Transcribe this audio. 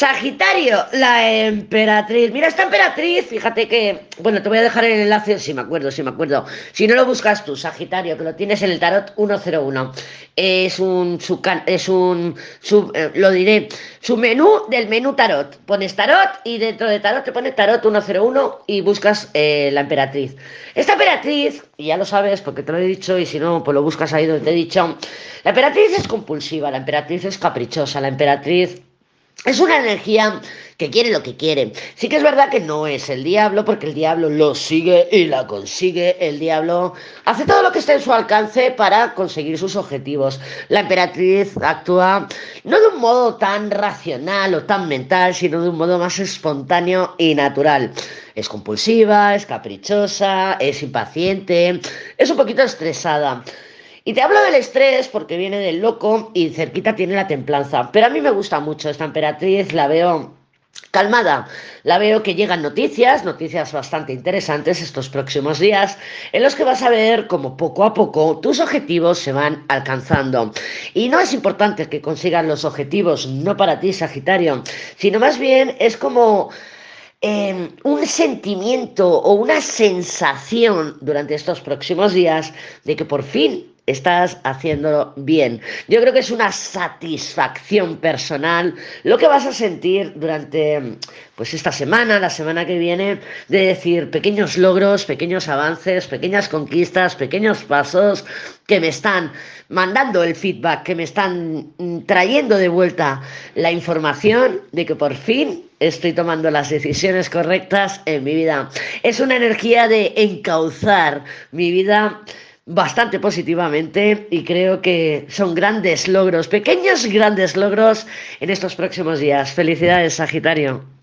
Sagitario, la emperatriz. Mira, esta emperatriz, fíjate que, bueno, te voy a dejar el enlace, si me acuerdo, si me acuerdo. Si no lo buscas tú, Sagitario, que lo tienes en el tarot 101. Es un, su, es un, eh, lo diré, su menú del menú tarot. Pones tarot y dentro de tarot te pones tarot 101 y buscas eh, la emperatriz. Esta emperatriz, y ya lo sabes porque te lo he dicho y si no, pues lo buscas ahí donde te he dicho. La emperatriz es compulsiva, la emperatriz es caprichosa, la emperatriz es una energía que quiere lo que quiere. Sí que es verdad que no es el diablo, porque el diablo lo sigue y la consigue. El diablo hace todo lo que esté en su alcance para conseguir sus objetivos. La emperatriz actúa no de un modo tan racional o tan mental, sino de un modo más espontáneo y natural. Es compulsiva, es caprichosa, es impaciente, es un poquito estresada. Y te hablo del estrés porque viene del loco y cerquita tiene la templanza. Pero a mí me gusta mucho esta emperatriz, la veo calmada. La veo que llegan noticias, noticias bastante interesantes estos próximos días, en los que vas a ver cómo poco a poco tus objetivos se van alcanzando. Y no es importante que consigas los objetivos, no para ti, Sagitario, sino más bien es como... Em, un sentimiento o una sensación durante estos próximos días de que por fin estás haciéndolo bien. Yo creo que es una satisfacción personal lo que vas a sentir durante pues esta semana, la semana que viene, de decir pequeños logros, pequeños avances, pequeñas conquistas, pequeños pasos que me están mandando el feedback, que me están mm, trayendo de vuelta la información de que por fin estoy tomando las decisiones correctas en mi vida. Es una energía de encauzar mi vida bastante positivamente y creo que son grandes logros, pequeños grandes logros en estos próximos días. Felicidades, Sagitario.